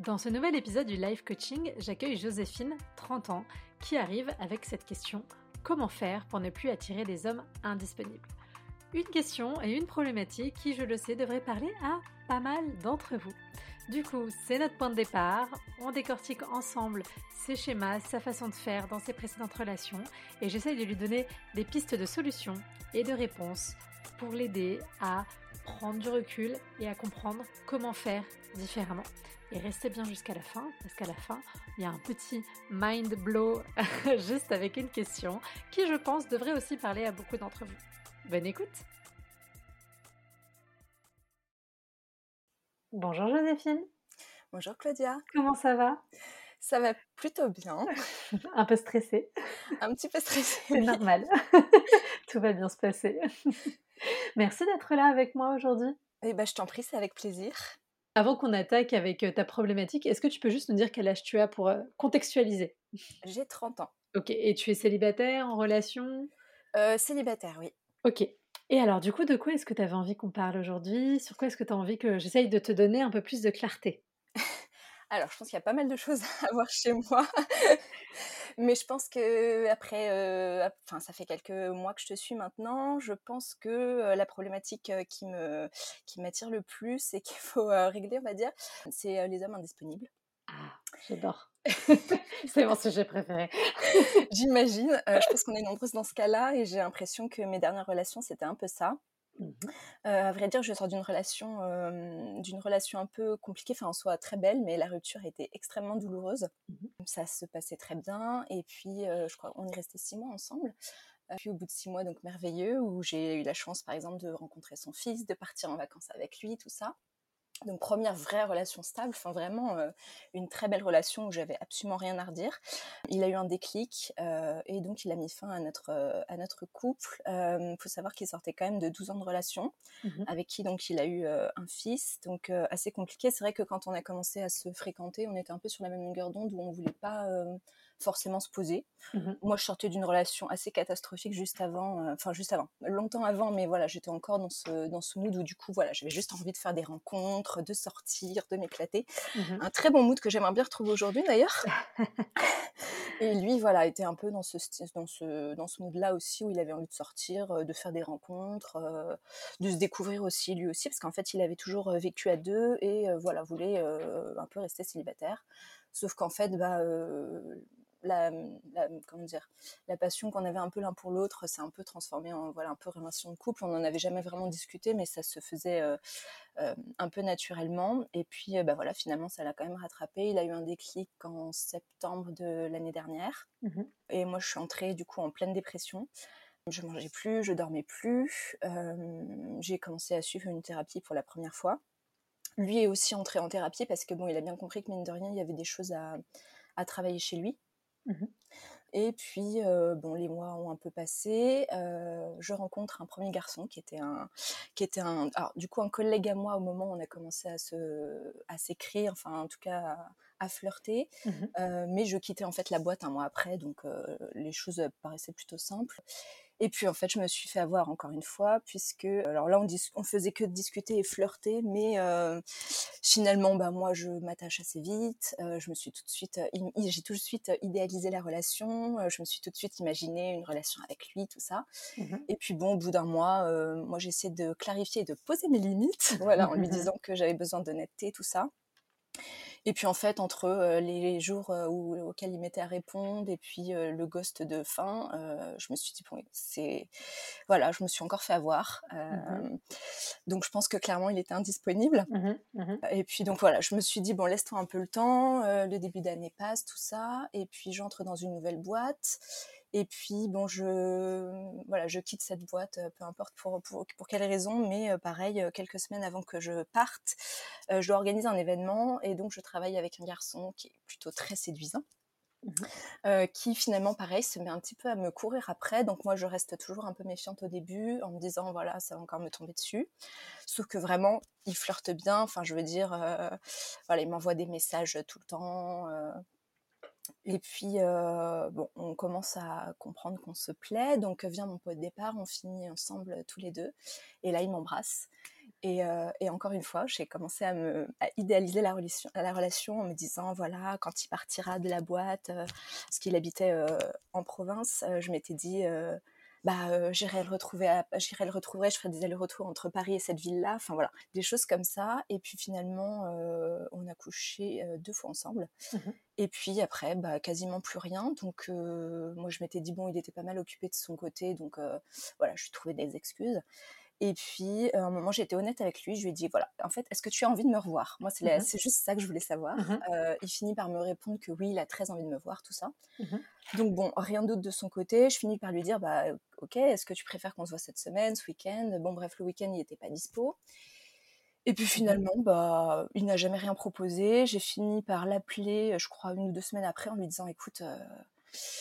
Dans ce nouvel épisode du live coaching, j'accueille Joséphine, 30 ans, qui arrive avec cette question comment faire pour ne plus attirer des hommes indisponibles? Une question et une problématique qui, je le sais, devrait parler à pas mal d'entre vous. Du coup, c'est notre point de départ. On décortique ensemble ses schémas, sa façon de faire dans ses précédentes relations et j'essaye de lui donner des pistes de solutions et de réponses pour l'aider à prendre du recul et à comprendre comment faire différemment. Et restez bien jusqu'à la fin, parce qu'à la fin, il y a un petit mind blow juste avec une question qui, je pense, devrait aussi parler à beaucoup d'entre vous. Bonne écoute Bonjour Joséphine. Bonjour Claudia. Comment ça va? Ça va plutôt bien. Un peu stressée. Un petit peu stressée. C'est normal. Tout va bien se passer. Merci d'être là avec moi aujourd'hui. Eh ben, je t'en prie, c'est avec plaisir. Avant qu'on attaque avec ta problématique, est-ce que tu peux juste nous dire quel âge tu as pour contextualiser? J'ai 30 ans. Ok, et tu es célibataire, en relation? Euh, Célibataire, oui. Ok, et alors, du coup, de quoi est-ce que tu avais envie qu'on parle aujourd'hui? Sur quoi est-ce que tu as envie que j'essaye de te donner un peu plus de clarté? Alors, je pense qu'il y a pas mal de choses à voir chez moi. Mais je pense que après, euh, enfin, ça fait quelques mois que je te suis maintenant. Je pense que euh, la problématique qui me qui m'attire le plus et qu'il faut régler, on va dire, c'est les hommes indisponibles. Ah, j'adore. c'est mon sujet préféré. J'imagine. je pense qu'on est nombreuses dans ce cas-là et j'ai l'impression que mes dernières relations, c'était un peu ça. Mmh à vrai dire, je sors d'une relation, d'une relation un peu compliquée, enfin en soi très belle, mais la rupture a été extrêmement douloureuse. Mmh Ça se passait très bien, et puis je crois qu'on est resté six mois ensemble. Puis au bout de six mois, donc merveilleux, où j'ai eu la chance, par exemple, de rencontrer son fils, de partir en vacances avec lui, tout ça. Donc première vraie relation stable, enfin vraiment euh, une très belle relation où j'avais absolument rien à redire. Il a eu un déclic euh, et donc il a mis fin à notre euh, à notre couple. Il faut savoir qu'il sortait quand même de 12 ans de relation, mmh avec qui donc il a eu un fils, donc assez compliqué. C'est vrai que quand on a commencé à se fréquenter, on était un peu sur la même longueur d'onde où on voulait pas forcément se poser. Mmh Moi, je sortais d'une relation assez catastrophique juste avant, euh, enfin juste avant, longtemps avant, mais voilà, j'étais encore dans ce, dans ce mood où du coup, voilà, j'avais juste envie de faire des rencontres, de sortir, de m'éclater. Mmh un très bon mood que j'aimerais bien retrouver aujourd'hui d'ailleurs. Et lui, voilà, était un peu dans ce, dans ce, dans ce mood-là aussi, où il avait envie de sortir, euh, de faire des rencontres, euh, de se découvrir aussi lui aussi, parce qu'en fait, il avait toujours vécu à deux et voilà, voulait un peu rester célibataire. Sauf qu'en fait, bah, la, comment dire, la passion qu'on avait un peu l'un pour l'autre s'est un peu transformée en voilà, un peu relation de couple. On n'en avait jamais vraiment discuté, mais ça se faisait euh, euh, un peu naturellement. Et puis, euh, bah, voilà, finalement, ça l'a quand même rattrapé. Il a eu un déclic en septembre de l'année dernière. Mmh Et moi, je suis entrée du coup en pleine dépression. Je mangeais plus, je dormais plus. j'ai commencé à suivre une thérapie pour la première fois. Lui est aussi entré en thérapie parce que bon, il a bien compris que mine de rien, il y avait des choses à, à travailler chez lui. Mmh et puis, bon, les mois ont un peu passé. je rencontre un premier garçon qui était un, qui était un, alors, du coup, un collègue à moi au moment où on a commencé à se, à s'écrire, enfin, en tout cas, à, flirter. Mmh mais je quittais en fait la boîte un mois après, donc les choses paraissaient plutôt simples. Et puis en fait, je me suis fait avoir encore une fois, puisque alors là, on, on faisait que discuter et flirter, mais euh, finalement, bah moi, je m'attache assez vite. Euh, je me suis tout de suite, j'ai tout de suite idéalisé la relation. je me suis tout de suite imaginé une relation avec lui, tout ça. Mmh et puis bon, au bout d'un mois, moi, j'ai essayé de clarifier et de poser mes limites, voilà, en lui disant que j'avais besoin d'honnêteté, tout ça. Et puis en fait, entre les jours où, auxquels il m'était à répondre et puis le ghost de fin, je me suis dit, bon, c'est. Voilà, je me suis encore fait avoir. Mmh donc je pense que clairement, il était indisponible. Mmh mmh et puis donc voilà, je me suis dit, bon, laisse-toi un peu le temps, le début d'année passe, tout ça. Et puis j'entre dans une nouvelle boîte. Et puis, bon, je, voilà, je quitte cette boîte, euh, peu importe pour, pour, pour quelle raison, mais euh, pareil, euh, quelques semaines avant que je parte, je dois organiser un événement et donc je travaille avec un garçon qui est plutôt très séduisant. Mmh qui finalement pareil se met un petit peu à me courir après. Donc moi je reste toujours un peu méfiante au début en me disant voilà ça va encore me tomber dessus. Sauf que vraiment il flirte bien. Enfin je veux dire voilà il m'envoie des messages tout le temps et puis, bon, on commence à comprendre qu'on se plaît. Donc, vient mon pot de départ, on finit ensemble tous les deux. Et là, il m'embrasse. Et, et, encore une fois, j'ai commencé à me idéaliser la relation, la relation en me disant voilà, quand il partira de la boîte, parce qu'il habitait en province, je m'étais dit bah j'irai le retrouver j'irai le retrouver je ferai des allers-retours entre Paris et cette ville là enfin voilà des choses comme ça. Et puis finalement on a couché deux fois ensemble. Mmh et puis après bah quasiment plus rien. Donc moi je m'étais dit bon il était pas mal occupé de son côté. Donc voilà je lui trouvais des excuses et puis, à un moment, j'ai été honnête avec lui. Je lui ai dit, voilà, en fait, est-ce que tu as envie de me revoir? Moi, c'est, mmh juste ça que je voulais savoir. Mmh il finit par me répondre que oui, il a très envie de me voir, tout ça. Mmh Donc, bon, rien d'autre de son côté. Je finis par lui dire, bah, ok, est-ce que tu préfères qu'on se voit cette semaine, ce week-end? Bon, bref, le week-end, il n'était pas dispo. Et puis finalement, bah, il n'a jamais rien proposé. J'ai fini par l'appeler, je crois, une ou deux semaines après, en lui disant, écoute,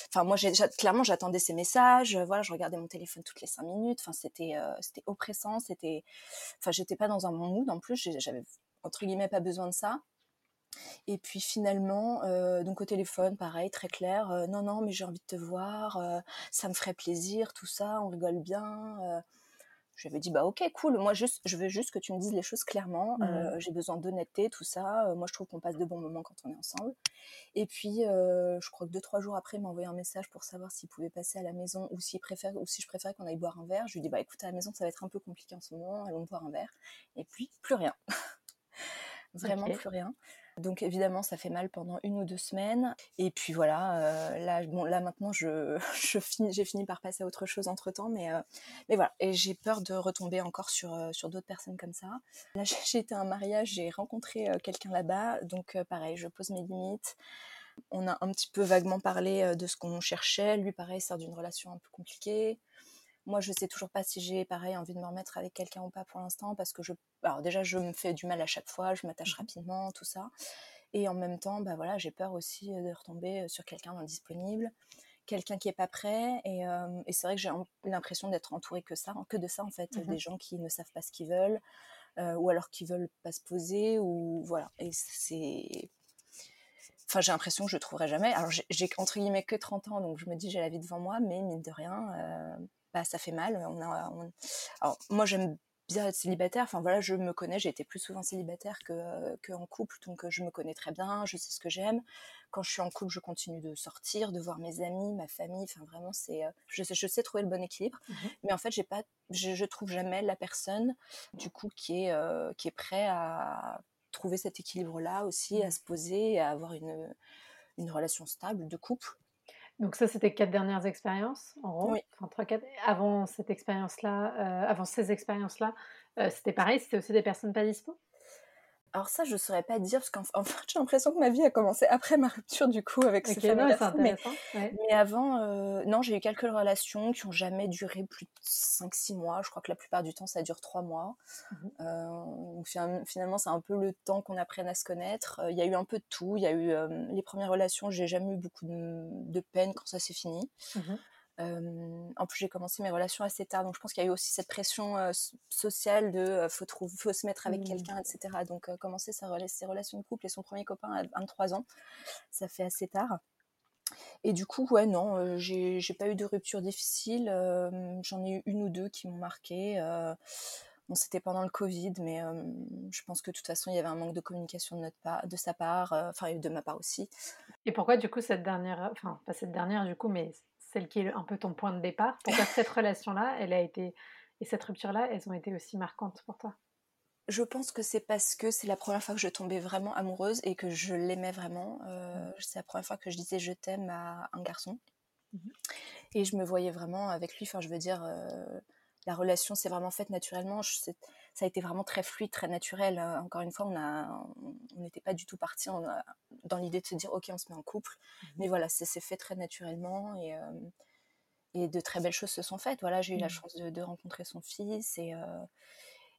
Enfin, moi, clairement, j'attendais ces messages. Euh, voilà, je regardais mon téléphone toutes les cinq minutes. Enfin, c'était, euh, c'était oppressant. C'était, enfin, j'étais pas dans un bon mood. En plus, j'avais entre guillemets pas besoin de ça. Et puis finalement, euh, donc au téléphone, pareil, très clair. non, non, mais j'ai envie de te voir. ça me ferait plaisir, tout ça. On rigole bien. Je lui avais dit bah ok cool moi juste je veux juste que tu me dises les choses clairement mmh. j'ai besoin d'honnêteté tout ça moi je trouve qu'on passe de bons moments quand on est ensemble. Et puis je crois que deux trois jours après il m'a envoyé un message pour savoir s'il pouvait passer à la maison ou s'il préfère ou si je préférais qu'on aille boire un verre. Je lui dis bah écoute à la maison ça va être un peu compliqué en ce moment allons boire un verre. Et puis plus rien. Vraiment plus rien donc évidemment, ça fait mal pendant une ou deux semaines. Et puis voilà, euh, là, bon, là maintenant, je, j'ai fini par passer à autre chose entre temps, mais, euh, mais voilà. Et j'ai peur de retomber encore sur, euh, sur d'autres personnes comme ça. Là, j'ai été à un mariage, j'ai rencontré quelqu'un là-bas, donc pareil, je pose mes limites. On a un petit peu vaguement parlé de ce qu'on cherchait. Lui, pareil, sort d'une relation un peu compliquée. Moi, je sais toujours pas si j'ai, pareil, envie de me remettre avec quelqu'un ou pas pour l'instant, parce que je, alors déjà, je me fais du mal à chaque fois, je m'attache mmh rapidement, tout ça. Et en même temps, bah voilà, j'ai peur aussi de retomber sur quelqu'un d'indisponible, quelqu'un qui est pas prêt. Et, et c'est vrai que j'ai l'impression d'être entourée que ça, que de ça en fait, mmh des gens qui ne savent pas ce qu'ils veulent, ou alors qui veulent pas se poser, ou voilà. Et c'est enfin j'ai l'impression que je ne trouverai jamais. Alors j'ai entre guillemets que 30 ans, donc je me dis j'ai la vie devant moi, mais mine de rien, bah, ça fait mal. On a, Alors, moi, j'aime bien être célibataire. Enfin, voilà, je me connais. J'ai été plus souvent célibataire que, que en couple. Donc, je me connais très bien. Je sais ce que j'aime. Quand je suis en couple, je continue de sortir, de voir mes amis, ma famille. Enfin, vraiment, c'est, je, sais, je sais trouver le bon équilibre. Mmh Mais en fait, j'ai pas, je, je, trouve jamais la personne, du coup, qui est, qui est prêt à trouver cet équilibre-là aussi, à mmh. se poser, à avoir une, une relation stable de couple. Donc ça, c'était quatre dernières expériences, en gros. Oui. Enfin, trois, quatre. Avant cette expérience-là, euh, avant ces expériences-là, euh, c'était pareil, c'était aussi des personnes pas dispo? Alors ça, je saurais pas dire, parce qu'en fait, j'ai l'impression que ma vie a commencé après ma rupture, du coup, avec ce fameux mais, mais, avant, euh, non, j'ai eu quelques relations qui ont jamais duré plus de 5-6 mois. Je crois que la plupart du temps, ça dure 3 mois. Mmh euh, finalement, c'est un peu le temps qu'on apprenne à se connaître. Euh, il y a eu un peu de tout. Il y a eu les premières relations, j'ai jamais eu beaucoup de, peine quand ça s'est fini. Mmh en plus, j'ai commencé mes relations assez tard, donc je pense qu'il y a eu aussi cette pression sociale de faut, faut se mettre avec mmh. quelqu'un, etc. Donc, commencer sa, ses relations de couple et son premier copain à 23 ans, ça fait assez tard. Et du coup, ouais, non, j'ai pas eu de rupture difficile. J'en ai eu une ou deux qui m'ont marqué. Bon, c'était pendant le Covid, mais je pense que de toute façon, il y avait un manque de communication de, notre part, de sa part, enfin, de ma part aussi. Et pourquoi, du coup, cette dernière, enfin, pas cette dernière, du coup, mais celle qui est un peu ton point de départ. Pourquoi cette relation-là, elle a été et cette rupture-là, elles ont été aussi marquantes pour toi? Je pense que c'est parce que c'est la première fois que je tombais vraiment amoureuse et que je l'aimais vraiment. Euh, mmh. C'est la première fois que je disais je t'aime à un garçon. Mmh et je me voyais vraiment avec lui. Enfin, je veux dire, euh, la relation s'est vraiment faite naturellement. Ça a été vraiment très fluide, très naturel. Euh, encore une fois, on n'était pas du tout parti dans l'idée de se dire ok, on se met en couple. Mmh Mais voilà, ça s'est fait très naturellement et, euh, et de très belles choses se sont faites. Voilà, j'ai eu la mmh. chance de, rencontrer son fils et euh,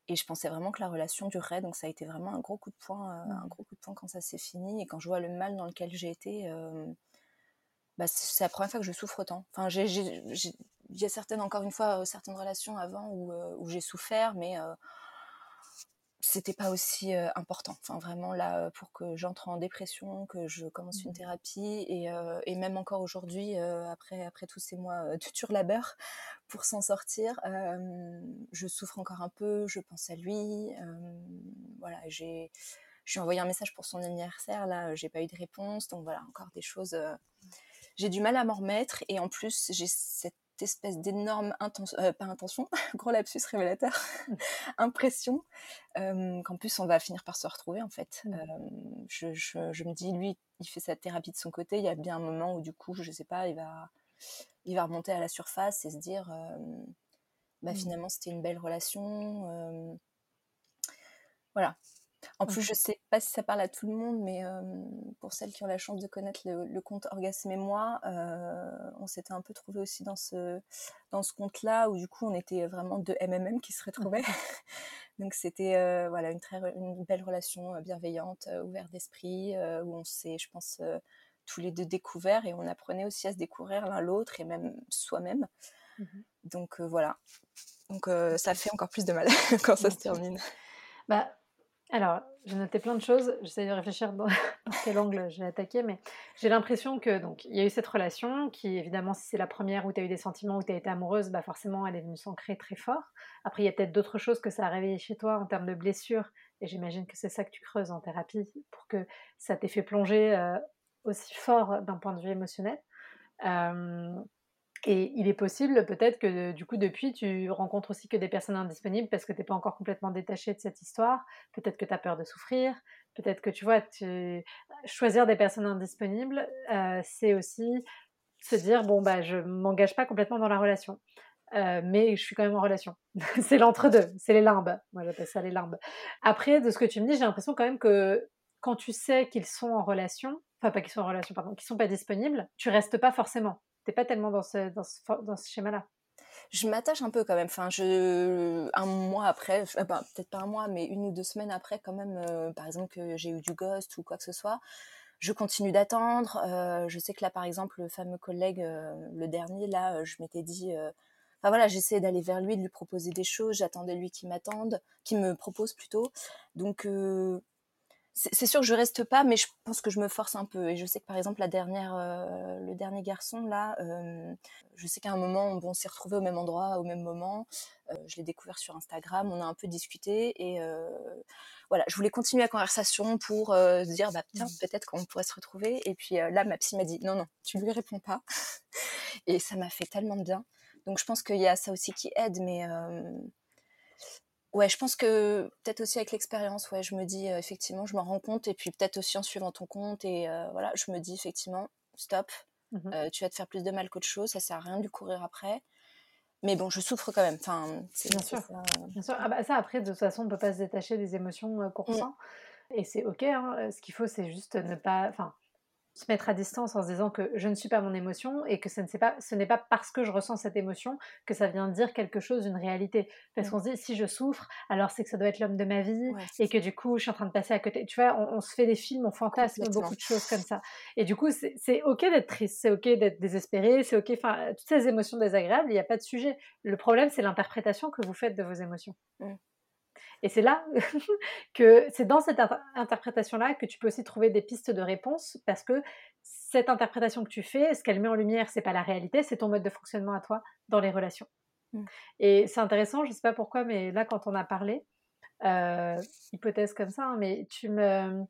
et je pensais vraiment que la relation durerait. Donc ça a été vraiment un gros coup de poing, un mmh. gros coup de poing quand ça s'est fini et quand je vois le mal dans lequel j'ai été. Bah, c'est la première fois que je souffre autant. Enfin, il y a certaines, encore une fois, certaines relations avant où, euh, où j'ai souffert, mais euh, c'était pas aussi important. Enfin, vraiment, là, pour que j'entre en dépression, que je commence une mmh. thérapie, et, et même encore aujourd'hui, après, après tous ces mois de dur labeur, pour s'en sortir, je souffre encore un peu, je pense à lui. voilà, j'ai. Je lui ai envoyé un message pour son anniversaire, là, j'ai pas eu de réponse, donc voilà, encore des choses. j'ai du mal à m'en remettre, et en plus, j'ai cette espèce d'énorme intention, euh, pas intention, gros lapsus révélateur, mmh. impression qu'en plus on va finir par se retrouver en fait. Mmh. Je, je, me dis, lui, il fait sa thérapie de son côté, il y a bien un moment où du coup, je sais pas, il va, il va remonter à la surface et se dire, bah, mmh. finalement c'était une belle relation. voilà, en plus, je sais pas si ça parle à tout le monde, mais pour celles qui ont la chance de connaître le, compte Orgasme et moi, on s'était un peu trouvé aussi dans ce, dans ce compte-là, où du coup, on était vraiment deux MMM qui se retrouvaient. Donc, c'était voilà, une, très, une belle relation bienveillante, ouverte d'esprit, où on s'est, je pense, tous les deux découverts et on apprenait aussi à se découvrir l'un l'autre et même soi-même. Mmh Donc, voilà. Donc, ça fait encore plus de mal quand ça se termine. Bah, alors, j'ai noté plein de choses. J'essaie de réfléchir dans, quel angle je vais attaquer, mais j'ai l'impression que donc il y a eu cette relation qui, évidemment, si c'est la première où tu as eu des sentiments, où tu as été amoureuse, bah forcément, elle est venue s'ancrer très fort. Après, il y a peut-être d'autres choses que ça a réveillé chez toi en termes de blessures, et j'imagine que c'est ça que tu creuses en thérapie pour que ça t'ait fait plonger euh, aussi fort d'un point de vue émotionnel. Euh, et il est possible peut-être que du coup depuis tu rencontres aussi que des personnes indisponibles parce que tu n'es pas encore complètement détaché de cette histoire, peut-être que tu as peur de souffrir, peut-être que tu vois, choisir des personnes indisponibles, euh, c'est aussi se dire bon bah je m'engage pas complètement dans la relation. Euh, mais je suis quand même en relation. c'est l'entre-deux, c'est les limbes. Moi j'appelle ça les limbes. Après, de ce que tu me dis, j'ai l'impression quand même que quand tu sais qu'ils sont en relation, enfin pas qu'ils sont en relation, pardon, qu'ils sont pas disponibles, tu restes pas forcément t'es pas tellement dans ce, dans ce, schéma-là. Je m'attache un peu quand même. Enfin, je, un mois après, ben, peut-être pas un mois, mais une ou deux semaines après, quand même, euh, par exemple, que j'ai eu du ghost ou quoi que ce soit, je continue d'attendre. Euh, je sais que là, par exemple, le fameux collègue, euh, le dernier, là, je m'étais dit. Enfin voilà, j'essayais d'aller vers lui, de lui proposer des choses. J'attendais lui qui m'attende, qui me propose plutôt. Donc c'est sûr que je reste pas, mais je pense que je me force un peu. Et je sais que par exemple la dernière, euh, le dernier garçon là, euh, je sais qu'à un moment on, s'est retrouvé au même endroit, au même moment. Euh, je l'ai découvert sur Instagram, on a un peu discuté et voilà, je voulais continuer la conversation pour se dire bah tiens mmh. peut-être qu'on pourrait se retrouver. Et puis là ma psy m'a dit non non, tu lui réponds pas. et ça m'a fait tellement de bien. Donc je pense qu'il y a ça aussi qui aide, mais Ouais, je pense que peut-être aussi avec l'expérience, ouais, je me dis effectivement, je me rends compte, et puis peut-être aussi en suivant ton compte, et voilà, je me dis effectivement, stop, mmh tu vas te faire plus de mal qu'autre chose, ça sert à rien de courir après. Mais bon, je souffre quand même. Enfin, bien sûr. Ça, bien sûr. Ah bah ça, après, de toute façon, on ne peut pas se détacher des émotions qu'on mmh. ressent. Et c'est OK. Hein, ce qu'il faut, c'est juste ne pas. Enfin, se mettre à distance en se disant que je ne suis pas mon émotion et que ce n'est pas, ce n'est pas parce que je ressens cette émotion que ça vient dire quelque chose, une réalité. Parce qu'on se dit, si je souffre, alors c'est que ça doit être l'homme de ma vie et que du coup, je suis en train de passer à côté. Tu vois, on, se fait des films, on fantasme beaucoup de choses comme ça. Et du coup, c'est OK d'être triste, c'est OK d'être désespéré, c'est OK, enfin, toutes ces émotions désagréables, il n'y a pas de sujet. Le problème, c'est l'interprétation que vous faites de vos émotions. Mmh. Et c'est là que c'est dans cette interprétation-là que tu peux aussi trouver des pistes de réponse parce que cette interprétation que tu fais, ce qu'elle met en lumière, c'est pas la réalité, c'est ton mode de fonctionnement à toi dans les relations. Mmh. Et c'est intéressant, je sais pas pourquoi, mais là quand on a parlé, euh, hypothèse comme ça, hein, mais tu me,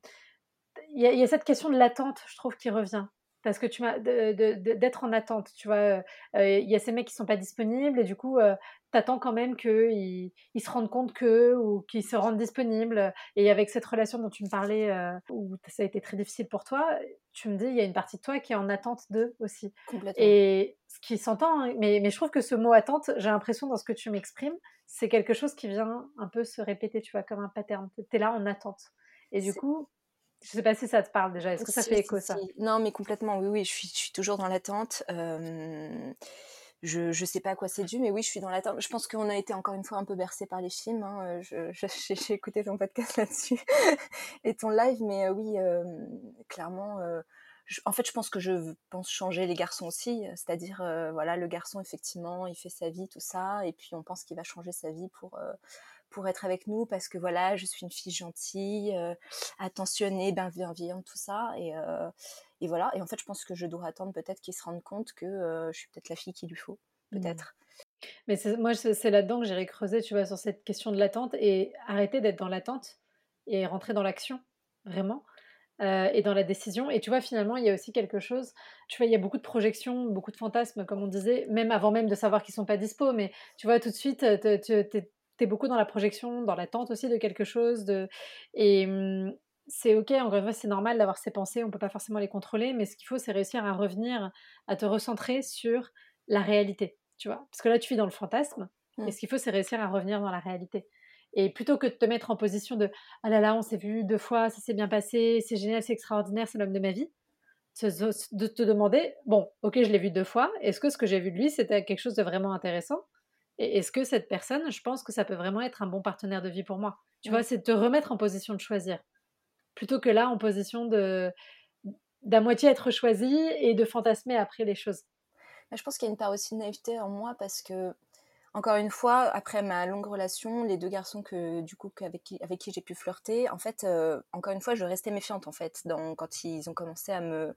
il y, a cette question de l'attente, je trouve, qui revient parce que tu m'as d'être en attente, tu vois. Euh, euh, il y a ces mecs qui sont pas disponibles et du coup, euh, tu attends quand même qu'ils ils se rendent compte qu'eux ou qu'ils se rendent disponibles. Et avec cette relation dont tu me parlais, où ça a été très difficile pour toi, tu me dis, il y a une partie de toi qui est en attente d'eux aussi. Et ce qui s'entend, hein, mais, mais je trouve que ce mot attente, j'ai l'impression dans ce que tu m'exprimes, c'est quelque chose qui vient un peu se répéter, tu vois, comme un pattern. Tu es là en attente. Et du coup, je sais pas si ça te parle déjà. Est-ce que ça fait écho ça? Non, mais complètement. Oui, oui. Je suis, je suis toujours dans l'attente. je ne sais pas à quoi c'est dû, mais oui, je suis dans l'attente. Je pense qu'on a été encore une fois un peu bercé par les films. Hein. J'ai écouté ton podcast là-dessus et ton live, mais oui, clairement. en fait, je pense que je pense changer les garçons aussi, c'est-à-dire, voilà, le garçon effectivement, il fait sa vie, tout ça, et puis on pense qu'il va changer sa vie pour pour être avec nous parce que voilà, je suis une fille gentille, attentionnée, bienveillante, tout ça. Et, et voilà. Et en fait, je pense que je dois attendre peut-être qu'il se rende compte que je suis peut-être la fille qu'il lui faut, mmh. peut-être. Mais moi, c'est là-dedans que j'irai creuser, tu vois, sur cette question de l'attente et arrêter d'être dans l'attente et rentrer dans l'action, vraiment. Euh, et dans la décision. Et tu vois, finalement, il y a aussi quelque chose. Tu vois, il y a beaucoup de projections, beaucoup de fantasmes, comme on disait, même avant même de savoir qu'ils sont pas dispo. Mais tu vois, tout de suite, tu es, beaucoup dans la projection, dans l'attente aussi de quelque chose. De... Et mmh, c'est ok, en vrai, c'est normal d'avoir ces pensées, on peut pas forcément les contrôler. Mais ce qu'il faut, c'est réussir à revenir, à te recentrer sur la réalité. Tu vois, parce que là, tu vis dans le fantasme. Et mmh. ce qu'il faut, c'est réussir à revenir dans la réalité. Et plutôt que de te mettre en position de ah là là, on s'est vu deux fois, ça s'est bien passé, c'est génial, c'est extraordinaire, c'est l'homme de ma vie, de te demander bon, ok, je l'ai vu deux fois, est-ce que ce que j'ai vu de lui, c'était quelque chose de vraiment intéressant? Et est-ce que cette personne, je pense que ça peut vraiment être un bon partenaire de vie pour moi Tu vois, c'est de te remettre en position de choisir, plutôt que là, en position de d'à moitié être choisi et de fantasmer après les choses. Je pense qu'il y a une part aussi de naïveté en moi parce que encore une fois, après ma longue relation, les deux garçons que du coup avec qui, avec qui j'ai pu flirter, en fait, euh, encore une fois, je restais méfiante en fait dans, quand ils ont commencé à me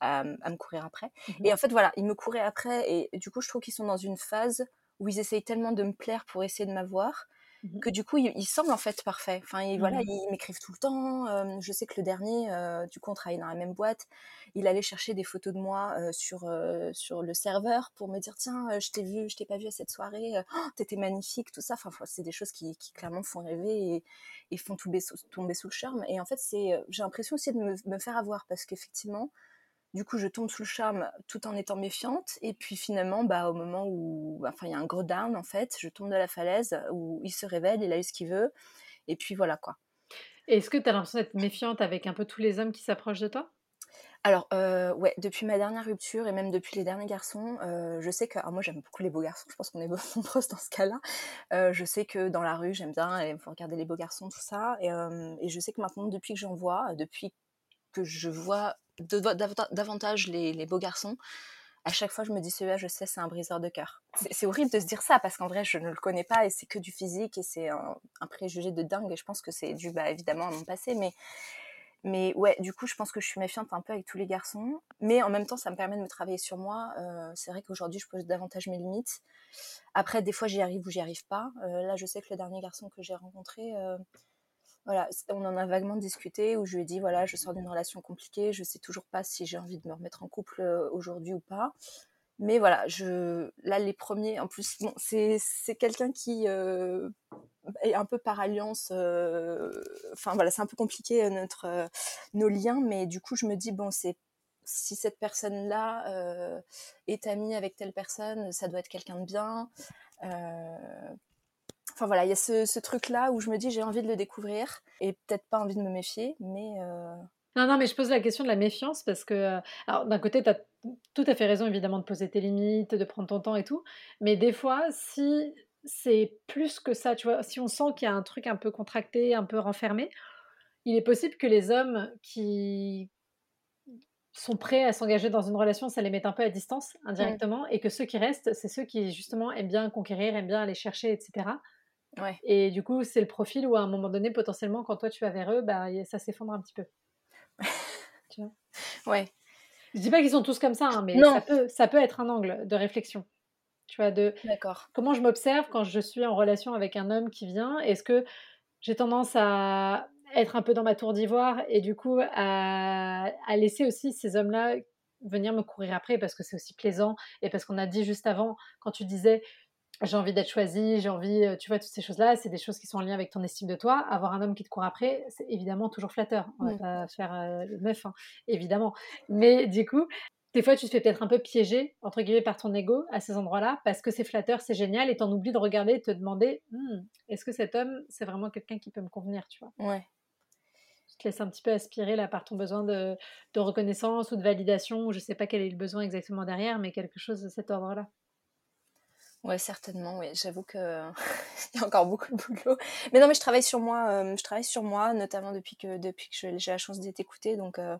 à, me courir après. Mmh et en fait, voilà, ils me couraient après et du coup, je trouve qu'ils sont dans une phase où ils essayent tellement de me plaire pour essayer de m'avoir Mmh que du coup, ils, semblent en fait parfaits. Enfin, voilà, mmh ils m'écrivent tout le temps. je sais que le dernier, du coup, on travaillait dans la même boîte. Il allait chercher des photos de moi sur, sur le serveur pour me dire Tiens, je t'ai vu, je t'ai pas vu à cette soirée, oh, t'étais magnifique, tout ça. Enfin, c'est des choses qui, qui, clairement font rêver et, font tomber, tomber sous le charme. Et en fait, c'est j'ai l'impression aussi de me, me faire avoir parce qu'effectivement, du coup, je tombe sous le charme tout en étant méfiante. Et puis finalement, bah, au moment où enfin, il y a un gros down, en fait, je tombe de la falaise, où il se révèle, il a eu ce qu'il veut. Et puis voilà quoi. Est-ce que tu as l'impression d'être méfiante avec un peu tous les hommes qui s'approchent de toi? Alors, euh, ouais, depuis ma dernière rupture et même depuis les derniers garçons, euh, je sais que moi j'aime beaucoup les beaux garçons, je pense qu'on est nombreuses dans ce cas-là. Euh, je sais que dans la rue, j'aime bien il faut regarder les beaux garçons, tout ça. Et, et je sais que maintenant, depuis que j'en vois, depuis que je vois davantage les, beaux garçons, à chaque fois je me dis celui-là je sais c'est un briseur de cœur. C'est horrible de se dire ça parce qu'en vrai je ne le connais pas et c'est que du physique et c'est un, préjugé de dingue et je pense que c'est dû bah, évidemment à mon passé mais mais ouais du coup je pense que je suis méfiante un peu avec tous les garçons mais en même temps ça me permet de me travailler sur moi. Euh, c'est vrai qu'aujourd'hui je pose davantage mes limites. Après des fois j'y arrive ou j'y arrive pas. Euh, là je sais que le dernier garçon que j'ai rencontré euh, voilà, on en a vaguement discuté où je lui ai dit voilà, je sors d'une relation compliquée, je sais toujours pas si j'ai envie de me remettre en couple euh, aujourd'hui ou pas. Mais voilà, je là les premiers, en plus, bon, c'est quelqu'un qui euh, est un peu par alliance. Euh, enfin voilà, c'est un peu compliqué notre nos liens, mais du coup je me dis bon c'est si cette personne-là est amie avec telle personne, ça doit être quelqu'un de bien. Enfin voilà, il y a ce, truc-là où je me dis j'ai envie de le découvrir et peut-être pas envie de me méfier, mais. Euh, non, non, mais je pose la question de la méfiance parce que, euh, alors d'un côté, tu as tout à fait raison évidemment de poser tes limites, de prendre ton temps et tout, mais des fois, si c'est plus que ça, tu vois, si on sent qu'il y a un truc un peu contracté, un peu renfermé, il est possible que les hommes qui sont prêts à s'engager dans une relation, ça les met un peu à distance indirectement, et que ceux qui restent, c'est ceux qui justement aiment bien conquérir, aiment bien aller chercher, etc. Et du coup, c'est le profil où à un moment donné, potentiellement, quand toi tu vas vers eux, bah, ça s'effondre un petit peu. tu vois? Ouais. Je dis pas qu'ils sont tous comme ça, hein, mais ça peut, ça peut être un angle de réflexion. Tu vois, de comment je m'observe quand je suis en relation avec un homme qui vient? Est-ce que j'ai tendance à être un peu dans ma tour d'ivoire et du coup à, à laisser aussi ces hommes-là venir me courir après parce que c'est aussi plaisant et parce qu'on a dit juste avant, quand tu disais j'ai envie d'être choisie, j'ai envie, euh, tu vois, toutes ces choses-là, c'est des choses qui sont en lien avec ton estime de toi. Avoir un homme qui te court après, c'est évidemment toujours flatteur. On va mmh. pas faire euh, le meuf, hein, évidemment. Mais du coup, des fois, tu te fais peut-être un peu piéger, entre guillemets, par ton ego à ces endroits-là, parce que c'est flatteur, c'est génial, et t'en oublies de regarder et de te demander, «Hmm, est-ce que cet homme, c'est vraiment quelqu'un qui peut me convenir, tu vois? Ouais. Tu te laisses un petit peu aspirer là par ton besoin de, de reconnaissance ou de validation, ou je sais pas quel est le besoin exactement derrière, mais quelque chose de cet ordre-là. Ouais, certainement, oui. J'avoue que il y a encore beaucoup de boulot. Mais non, mais je travaille sur moi, euh, je travaille sur moi, notamment depuis que depuis que j'ai la chance d'être écoutée. Donc euh,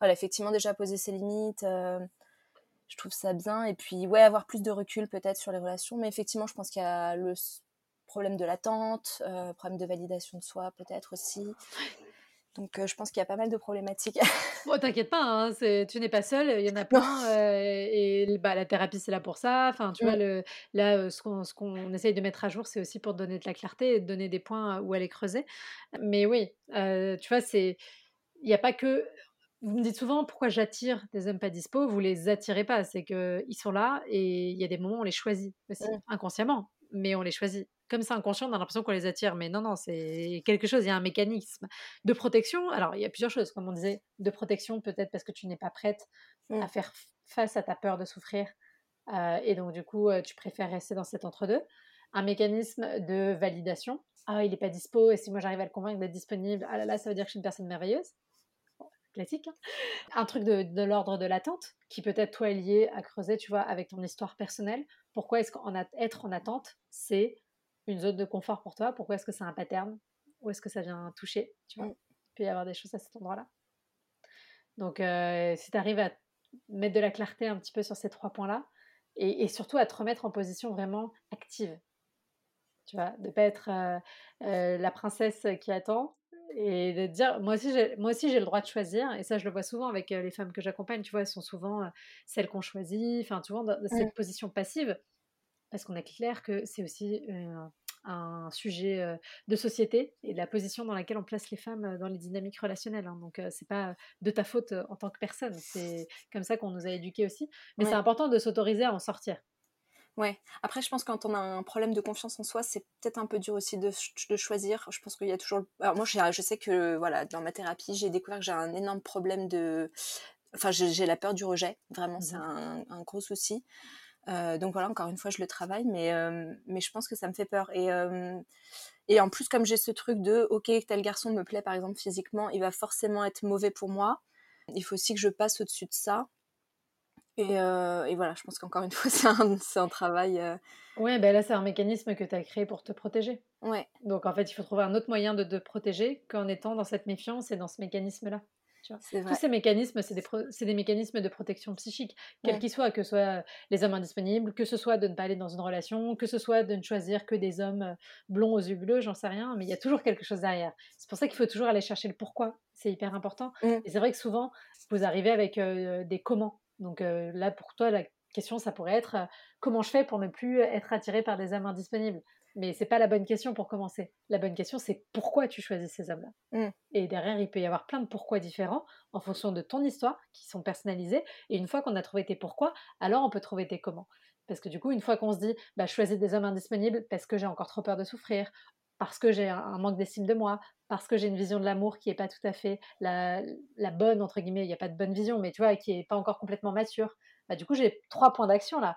voilà, effectivement, déjà poser ses limites, euh, je trouve ça bien. Et puis ouais, avoir plus de recul peut-être sur les relations. Mais effectivement, je pense qu'il y a le problème de l'attente, problème de validation de soi peut-être aussi. Donc, je pense qu'il y a pas mal de problématiques. bon, t'inquiète pas, hein, tu n'es pas seule, il y en a plein. et bah, la thérapie, c'est là pour ça. Enfin, tu vois, le, là, ce qu'on, ce qu'on essaye de mettre à jour, c'est aussi pour donner de la clarté et donner des points où aller creuser. Mais oui, tu vois, c'est. Il n'y a pas que. Vous me dites souvent pourquoi j'attire des hommes pas dispo, vous les attirez pas, c'est qu'ils sont là et il y a des moments où on les choisit aussi, inconsciemment, mais on les choisit comme c'est inconscient, on a l'impression qu'on les attire. Mais non, non, c'est quelque chose, il y a un mécanisme de protection. Alors, il y a plusieurs choses, comme on disait, de protection, peut-être parce que tu n'es pas prête à mmh. faire face à ta peur de souffrir. Euh, et donc, du coup, euh, tu préfères rester dans cet entre-deux. Un mécanisme de validation. Ah, il n'est pas dispo, et si moi j'arrive à le convaincre d'être disponible, ah là là, ça veut dire que je suis une personne merveilleuse. classique. Hein. un truc de, de l'ordre de l'attente, qui peut-être, toi, est lié à creuser, tu vois, avec ton histoire personnelle. Pourquoi est-ce qu'être en attente, c'est une zone de confort pour toi Pourquoi est-ce que c'est un pattern? Où est-ce que ça vient toucher tu vois? Il peut y avoir des choses à cet endroit-là. Donc, euh, si tu arrives à mettre de la clarté un petit peu sur ces trois points-là, et, surtout à te remettre en position vraiment active, tu vois, de pas être euh, euh, la princesse qui attend et de dire moi aussi j'ai moi aussi j'ai le droit de choisir et ça je le vois souvent avec les femmes que j'accompagne tu vois? Elles sont souvent celles qu'on choisit enfin tu vois dans cette position passive parce qu'on est clair que c'est aussi un sujet de société et de la position dans laquelle on place les femmes dans les dynamiques relationnelles. Hein. Donc, c'est pas de ta faute en tant que personne. C'est comme ça qu'on nous a éduqués aussi. Mais c'est important de s'autoriser à en sortir. Ouais. Après, je pense que quand on a un problème de confiance en soi, c'est peut-être un peu dur aussi de, choisir. Je pense qu'il y a toujours. Alors moi, je sais que voilà, dans ma thérapie, j'ai découvert que j'ai un énorme problème de. Enfin, j'ai la peur du rejet. Vraiment, c'est mmh un, gros souci. Euh, donc voilà, encore une fois, je le travaille, mais, euh, mais je pense que ça me fait peur. Et, euh, et en plus, comme j'ai ce truc de, ok, tel garçon me plaît par exemple physiquement, il va forcément être mauvais pour moi. Il faut aussi que je passe au-dessus de ça. Et, et, voilà, je pense qu'encore une fois, c'est un, un, travail. Ouais, ben là, c'est un mécanisme que tu as créé pour te protéger. Ouais. Donc en fait, il faut trouver un autre moyen de te protéger qu'en étant dans cette méfiance et dans ce mécanisme-là. Tous ces mécanismes, c'est des, des, mécanismes de protection psychique, quels qu'ils soient, que ce soit les hommes indisponibles, que ce soit de ne pas aller dans une relation, que ce soit de ne choisir que des hommes euh, blonds aux yeux bleus, j'en sais rien, mais il y a toujours quelque chose derrière. C'est pour ça qu'il faut toujours aller chercher le pourquoi, c'est hyper important. Mmh. Et c'est vrai que souvent, vous arrivez avec euh, des comment. Donc euh, là, pour toi, la question, ça pourrait être comment je fais pour ne plus être attiré par des hommes indisponibles? Mais c'est pas la bonne question pour commencer. La bonne question, c'est pourquoi tu choisis ces hommes-là. Mmh. Et derrière, il peut y avoir plein de pourquoi différents en fonction de ton histoire, qui sont personnalisés. Et une fois qu'on a trouvé tes pourquoi, alors on peut trouver tes comment. Parce que du coup, une fois qu'on se dit, bah, je choisis des hommes indisponibles parce que j'ai encore trop peur de souffrir, parce que j'ai un manque d'estime de moi, parce que j'ai une vision de l'amour qui n'est pas tout à fait la, la bonne, entre guillemets, il n'y a pas de bonne vision, mais tu vois, qui n'est pas encore complètement mature. Bah, du coup, j'ai trois points d'action là.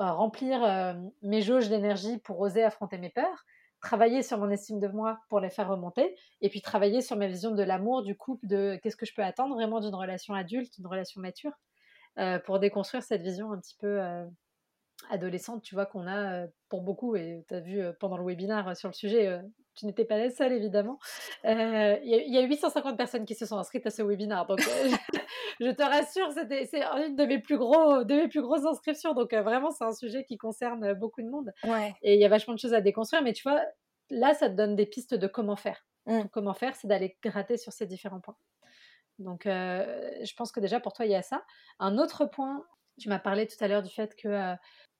Euh, remplir euh, mes jauges d'énergie pour oser affronter mes peurs, travailler sur mon estime de moi pour les faire remonter, et puis travailler sur ma vision de l'amour, du couple, de qu'est-ce que je peux attendre vraiment d'une relation adulte, d'une relation mature, euh, pour déconstruire cette vision un petit peu adolescente, tu vois, qu'on a pour beaucoup, et tu as vu pendant le webinaire sur le sujet, tu n'étais pas la seule évidemment. Il y, a 850 personnes qui se sont inscrites à ce webinaire, donc je te rassure, c'est une de mes plus gros, de mes plus grosses inscriptions, donc vraiment c'est un sujet qui concerne beaucoup de monde. Et il y a vachement de choses à déconstruire, mais tu vois, là ça te donne des pistes de comment faire. Mmh. Comment faire, c'est d'aller gratter sur ces différents points. Donc je pense que déjà pour toi il y a ça. Un autre point, tu m'as parlé tout à l'heure du fait que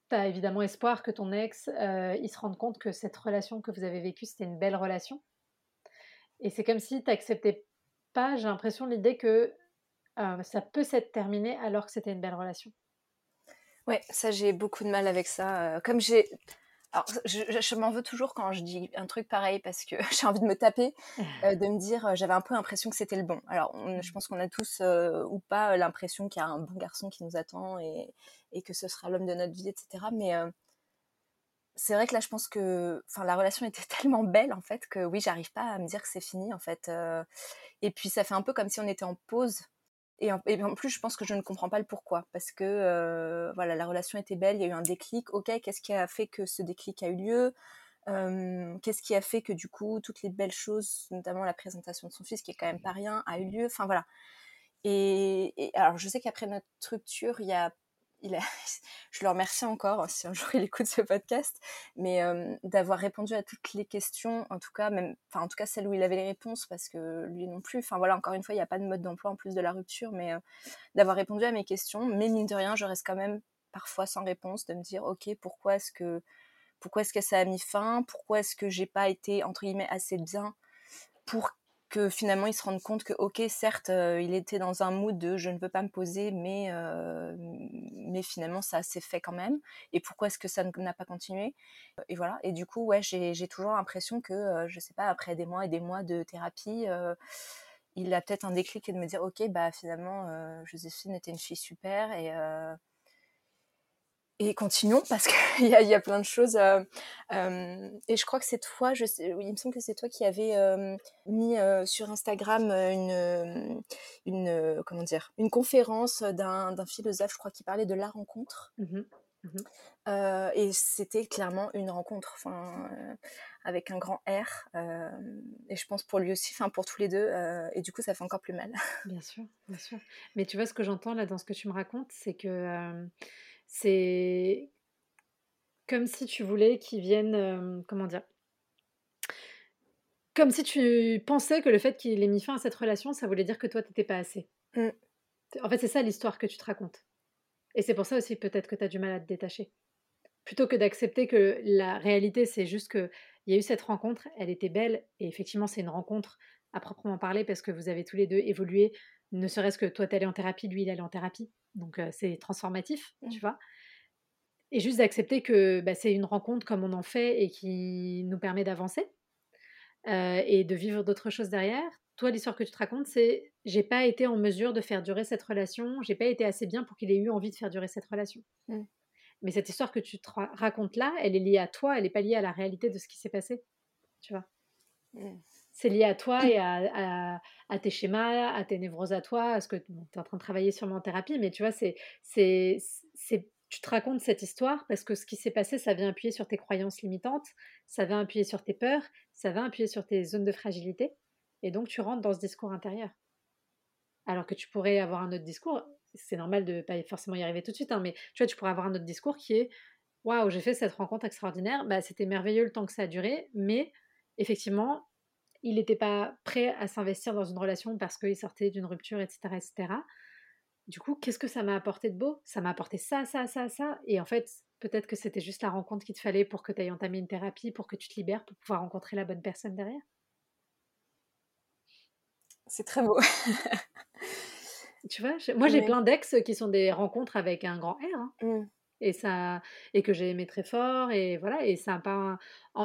tu as évidemment espoir que ton ex, euh, il se rende compte que cette relation que vous avez vécue, c'était une belle relation. Et c'est comme si tu n'acceptais pas, j'ai l'impression, l'idée que euh, ça peut s'être terminé alors que c'était une belle relation. Ouais, ça j'ai beaucoup de mal avec ça. Euh, comme j'ai alors, je, m'en veux toujours quand je dis un truc pareil parce que j'ai envie de me taper, euh, de me dire, euh, j'avais un peu l'impression que c'était le bon. Alors, je pense qu'on a tous euh, ou pas l'impression qu'il y a un bon garçon qui nous attend et, et que ce sera l'homme de notre vie, etc. Mais c'est vrai que là, je pense que, la relation était tellement belle en fait que oui, j'arrive pas à me dire que c'est fini en fait. et puis, ça fait un peu comme si on était en pause et en, plus, je pense que je ne comprends pas le pourquoi. Parce que euh, voilà, la relation était belle, il y a eu un déclic. Ok, qu'est-ce qui a fait que ce déclic a eu lieu? Euh, Qu'est-ce qui a fait que du coup, toutes les belles choses, notamment la présentation de son fils, qui est quand même pas rien, a eu lieu? Enfin voilà. Et, alors, je sais qu'après notre rupture, il y a je le remercie encore hein, si un jour il écoute ce podcast, mais d'avoir répondu à toutes les questions, en tout cas même, enfin en tout cas celles où il avait les réponses, parce que lui non plus. Enfin voilà, encore une fois, il n'y a pas de mode d'emploi en plus de la rupture, mais d'avoir répondu à mes questions. Mais mine de rien, je reste quand même parfois sans réponse, de me dire ok, pourquoi est-ce que pourquoi est-ce que ça a mis fin Pourquoi est-ce que j'ai pas été entre guillemets assez bien pour que finalement ils se rendent compte que ok certes euh, il était dans un mood de je ne veux pas me poser mais euh, mais finalement ça s'est fait quand même. Et pourquoi est-ce que ça n'a pas continué? Et voilà. Et du coup ouais j'ai toujours l'impression que euh, je sais pas après des mois et des mois de thérapie il a peut-être un déclic et de me dire ok bah finalement Joséphine était une fille super et et continuons parce qu'il y, a, y a plein de choses. Euh, euh, et je crois que cette fois, je sais, il me semble que c'est toi qui avais euh, mis sur Instagram une, une, comment dire, une conférence d'un philosophe, je crois, qui parlait de la rencontre. Mmh mmh et c'était clairement une rencontre, enfin, avec un grand R. et je pense pour lui aussi, enfin pour tous les deux. et du coup, ça fait encore plus mal. Bien sûr, bien sûr. Mais tu vois, ce que j'entends là dans ce que tu me racontes, c'est que c'est comme si tu voulais qu'ils viennent, comment dire Comme si tu pensais que le fait qu'il ait mis fin à cette relation, ça voulait dire que toi, tu n'étais pas assez. Mmh. En fait, c'est ça l'histoire que tu te racontes. Et c'est pour ça aussi peut-être que tu as du mal à te détacher. Plutôt que d'accepter que la réalité, c'est juste qu'il y a eu cette rencontre, elle était belle, et effectivement, c'est une rencontre à proprement parler parce que vous avez tous les deux évolué, ne serait-ce que toi, tu allais en thérapie, lui, il allait en thérapie. Donc, c'est transformatif, mmh. tu vois. Et juste d'accepter que bah, c'est une rencontre comme on en fait et qui nous permet d'avancer et de vivre d'autres choses derrière. Toi, l'histoire que tu te racontes, c'est j'ai pas été en mesure de faire durer cette relation, j'ai pas été assez bien pour qu'il ait eu envie de faire durer cette relation. Mmh. Mais cette histoire que tu te racontes là, elle est liée à toi, elle n'est pas liée à la réalité de ce qui s'est passé. Tu vois mmh. C'est lié à toi et à, à, tes schémas, à tes névroses à toi, à ce que tu es en train de travailler sûrement en thérapie, mais tu vois, c'est, c'est, c'est, tu te racontes cette histoire parce que ce qui s'est passé, ça vient appuyer sur tes croyances limitantes, ça vient appuyer sur tes peurs, ça vient appuyer sur tes zones de fragilité, et donc tu rentres dans ce discours intérieur. Alors que tu pourrais avoir un autre discours, c'est normal de pas forcément y arriver tout de suite, hein, mais tu vois, tu pourrais avoir un autre discours qui est Waouh, j'ai fait cette rencontre extraordinaire, bah, c'était merveilleux le temps que ça a duré, mais effectivement, il n'était pas prêt à s'investir dans une relation parce qu'il sortait d'une rupture, etc., etc. Du coup, qu'est-ce que ça m'a apporté de beau? Ça m'a apporté ça, ça, ça, ça. Et en fait, peut-être que c'était juste la rencontre qu'il te fallait pour que tu ailles entamer une thérapie, pour que tu te libères, pour pouvoir rencontrer la bonne personne derrière. C'est très beau. tu vois, moi j'ai plein d'ex qui sont des rencontres avec un grand R. Hein. Mmh et ça et que j'ai aimé très fort et voilà et ça a pas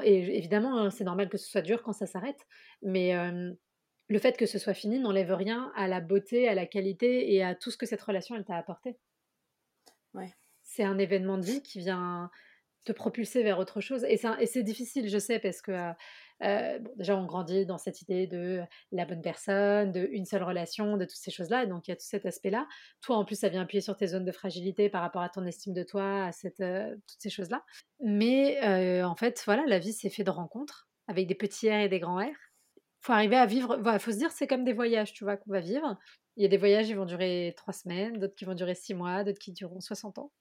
et évidemment hein, c'est normal que ce soit dur quand ça s'arrête mais le fait que ce soit fini n'enlève rien à la beauté à la qualité et à tout ce que cette relation elle t'a apporté ouais. c'est un événement de vie qui vient te propulser vers autre chose et c'est difficile je sais parce que euh, déjà, on grandit dans cette idée de la bonne personne, de une seule relation, de toutes ces choses-là. Donc, il y a tout cet aspect-là. Toi, en plus, ça vient appuyer sur tes zones de fragilité par rapport à ton estime de toi, à euh, toutes ces choses-là. Mais euh, en fait, voilà, la vie, c'est fait de rencontres avec des petits R et des grands R. faut arriver à vivre. Il faut se dire, c'est comme des voyages, tu vois, qu'on va vivre. Il y a des voyages qui vont durer trois semaines, d'autres qui vont durer six mois, d'autres qui dureront 60 ans.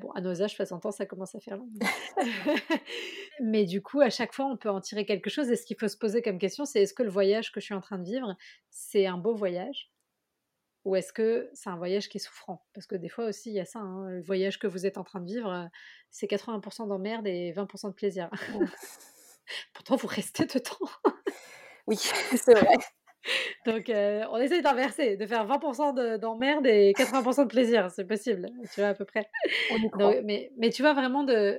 Bon, à nos âges, 60 ans, ça commence à faire long. Mais du coup, à chaque fois, on peut en tirer quelque chose. Et ce qu'il faut se poser comme question, c'est est-ce que le voyage que je suis en train de vivre, c'est un beau voyage Ou est-ce que c'est un voyage qui est souffrant? Parce que des fois aussi, il y a ça. Hein, le voyage que vous êtes en train de vivre, c'est 80% d'emmerde et 20% de plaisir. Pourtant, vous restez dedans. oui, c'est vrai. Donc, euh, on essaye d'inverser, de faire 20% d'emmerde et 80% de plaisir, c'est possible, tu vois, à peu près. mais, mais tu vois, vraiment, de...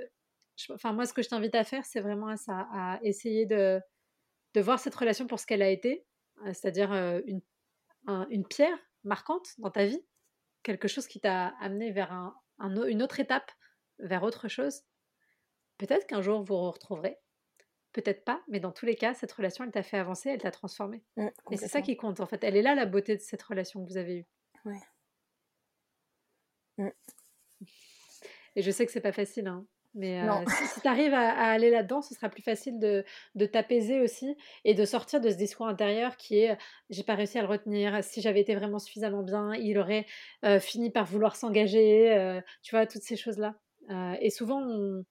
enfin, moi, ce que je t'invite à faire, c'est vraiment à ça, à essayer de, de voir cette relation pour ce qu'elle a été, euh, c'est-à-dire euh, une, une pierre marquante dans ta vie, quelque chose qui t'a amené vers un, une autre étape, vers autre chose. Peut-être qu'un jour, vous vous retrouverez peut-être pas, mais dans tous les cas, cette relation, elle t'a fait avancer, elle t'a transformé. Mmh, et c'est ça qui compte, en fait. Elle est là, la beauté de cette relation que vous avez eue. Ouais. Mmh. Et je sais que c'est pas facile, hein. Mais si, tu arrives à, aller là-dedans, ce sera plus facile de, de t'apaiser aussi et de sortir de ce discours intérieur qui est j'ai pas réussi à le retenir. Si j'avais été vraiment suffisamment bien, il aurait fini par vouloir s'engager. tu vois, toutes ces choses-là. et souvent, on,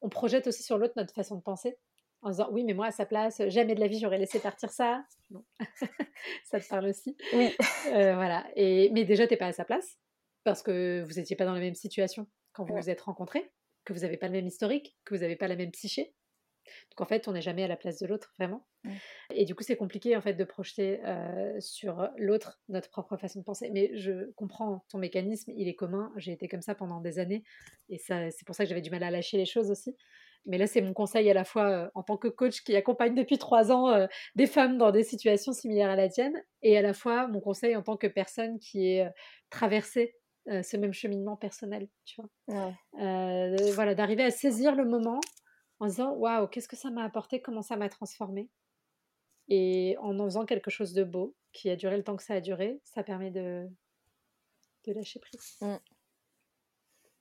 on projette aussi sur l'autre notre façon de penser en disant oui mais moi à sa place jamais de la vie j'aurais laissé partir ça. Ça te parle aussi. Oui. Voilà. Et mais déjà t'es pas à sa place parce que vous n'étiez pas dans la même situation. Quand vous vous êtes rencontrés que vous n'avez pas le même historique que vous n'avez pas la même psyché. Donc en fait on n'est jamais à la place de l'autre vraiment. Et du coup c'est compliqué en fait de projeter sur l'autre notre propre façon de penser. Mais je comprends ton mécanisme il est commun. J'ai été comme ça pendant des années. Et ça c'est pour ça que j'avais du mal à lâcher les choses aussi mais là, c'est mon conseil à la fois en tant que coach qui accompagne depuis trois ans des femmes dans des situations similaires à la tienne, et à la fois mon conseil en tant que personne qui est traversée ce même cheminement personnel, tu vois? voilà, d'arriver à saisir le moment en disant waouh, qu'est-ce que ça m'a apporté, comment ça m'a transformé, et en en faisant quelque chose de beau qui a duré le temps que ça a duré, ça permet de de lâcher prise. Mmh.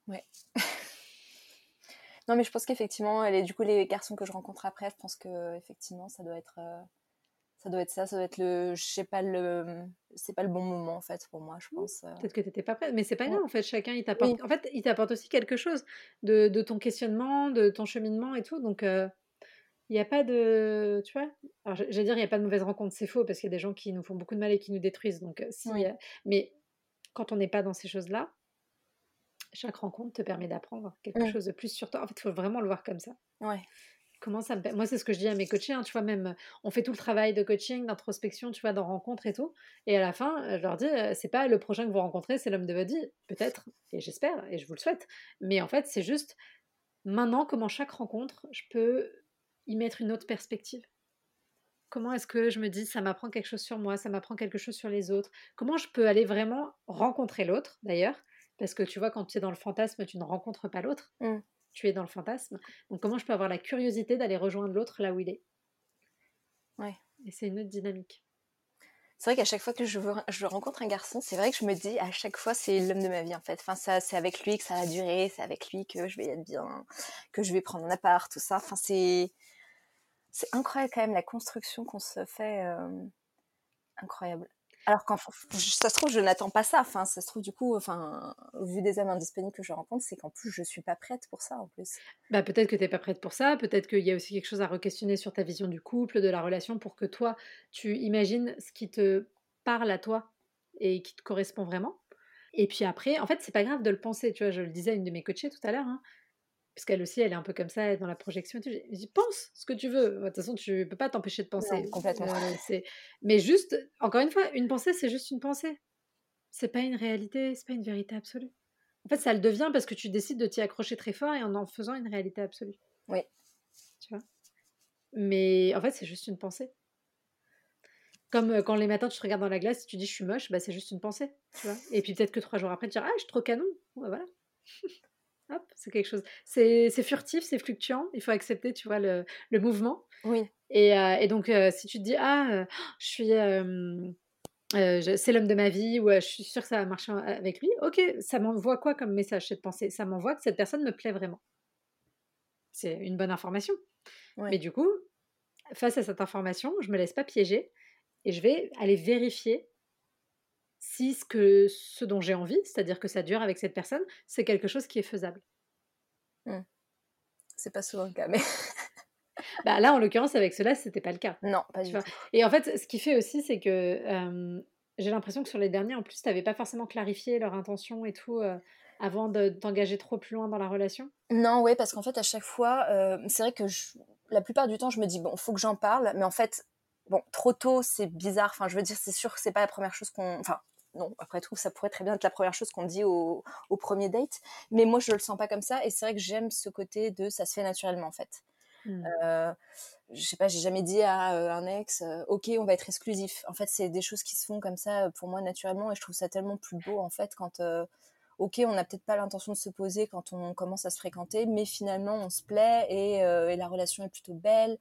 Ouais. Non, mais je pense qu'effectivement, et du coup, les garçons que je rencontre après, je pense que effectivement, ça doit être, euh, ça doit être ça, ça doit être le, je sais pas le, c'est pas le bon moment en fait pour moi, je pense. Euh. Peut-être que tu n'étais pas prête, mais c'est pas grave en fait. Chacun, il t'apporte, en fait, il t'apporte aussi quelque chose de, de, ton questionnement, de ton cheminement et tout. Donc, euh, il n'y a pas de, tu vois. Alors, j'allais dire, il n'y a pas de mauvaise rencontre, c'est faux parce qu'il y a des gens qui nous font beaucoup de mal et qui nous détruisent. Donc, si, mais quand on n'est pas dans ces choses-là, chaque rencontre te permet d'apprendre quelque mmh. chose de plus sur toi. En fait, il faut vraiment le voir comme ça. Ouais. Comment ça me... Moi, c'est ce que je dis à mes coachés. Hein, tu vois, même, on fait tout le travail de coaching, d'introspection, tu vois, dans rencontre et tout. Et à la fin, je leur dis, c'est pas le prochain que vous rencontrez, c'est l'homme de votre vie. Peut-être, et j'espère, et je vous le souhaite. Mais en fait, c'est juste maintenant comment chaque rencontre, je peux y mettre une autre perspective. Comment est-ce que je me dis, ça m'apprend quelque chose sur moi, ça m'apprend quelque chose sur les autres? Comment je peux aller vraiment rencontrer l'autre, d'ailleurs, parce que tu vois, quand tu es dans le fantasme, tu ne rencontres pas l'autre. Mmh. Tu es dans le fantasme. Donc, comment je peux avoir la curiosité d'aller rejoindre l'autre là où il est? Ouais. Et c'est une autre dynamique. C'est vrai qu'à chaque fois que je, je rencontre un garçon, c'est vrai que je me dis à chaque fois c'est l'homme de ma vie en fait. Enfin ça, c'est avec lui que ça va durer, c'est avec lui que je vais être bien, que je vais prendre un appart, tout ça. Enfin c'est c'est incroyable quand même la construction qu'on se fait, euh, incroyable. Alors quand ça se trouve, je n'attends pas ça. Enfin, ça se trouve du coup, enfin, vu des hommes indisponibles que je rencontre, c'est qu'en plus je suis pas prête pour ça en plus. Bah peut-être que tu n'es pas prête pour ça. Peut-être qu'il y a aussi quelque chose à re-questionner sur ta vision du couple, de la relation, pour que toi tu imagines ce qui te parle à toi et qui te correspond vraiment. Et puis après, en fait, c'est pas grave de le penser. Tu vois, je le disais à une de mes coachées tout à l'heure. Hein puisqu'elle aussi, elle est un peu comme ça dans la projection. Je dis, pense ce que tu veux. De toute façon, tu peux pas t'empêcher de penser. complètement. Euh, mais juste, encore une fois, une pensée, c'est juste une pensée. C'est pas une réalité, c'est pas une vérité absolue. En fait, ça le devient parce que tu décides de t'y accrocher très fort et en en faisant une réalité absolue. Oui. Tu vois? Mais en fait, c'est juste une pensée. Comme euh, quand les matins, tu te regardes dans la glace et tu dis je suis moche, bah, c'est juste une pensée. Tu vois? Et puis peut-être que trois jours après, tu dis ah, je suis trop canon. voilà. Hop, c'est quelque chose. C'est furtif, c'est fluctuant. Il faut accepter, tu vois, le, le mouvement. Oui. Et, euh, et donc, euh, si tu te dis, ah, euh, je suis. c'est l'homme de ma vie ou je suis sûre que ça va marcher avec lui, ok, ça m'envoie quoi comme message cette pensée? Ça m'envoie que cette personne me plaît vraiment. C'est une bonne information. Mais du coup, face à cette information, je me laisse pas piéger et je vais aller vérifier si ce, que, ce dont j'ai envie, c'est-à-dire que ça dure avec cette personne, c'est quelque chose qui est faisable. Mmh. C'est pas souvent le cas, mais. bah là, en l'occurrence, avec cela, c'était pas le cas. Non, pas du tout. Et en fait, ce qui fait aussi, c'est que j'ai l'impression que sur les derniers, en plus, tu n'avais pas forcément clarifié leur intention et tout. avant de t'engager trop plus loin dans la relation Non, oui, parce qu'en fait, à chaque fois, c'est vrai que la plupart du temps, je me dis, bon, faut que j'en parle, mais en fait, bon, trop tôt, c'est bizarre. Enfin, je veux dire, c'est sûr que c'est pas la première chose qu'on. Enfin, non, après tout, ça pourrait très bien être la première chose qu'on dit au, premier date. Mais moi, je le sens pas comme ça. Et c'est vrai que j'aime ce côté de ça se fait naturellement, en fait. Mmh. Euh, je sais pas, j'ai jamais dit à euh, un ex, euh, ok, on va être exclusif. En fait, c'est des choses qui se font comme ça pour moi naturellement. Et je trouve ça tellement plus beau, en fait, quand. Ok, on n'a peut-être pas l'intention de se poser quand on commence à se fréquenter, mais finalement on se plaît et, et la relation est plutôt belle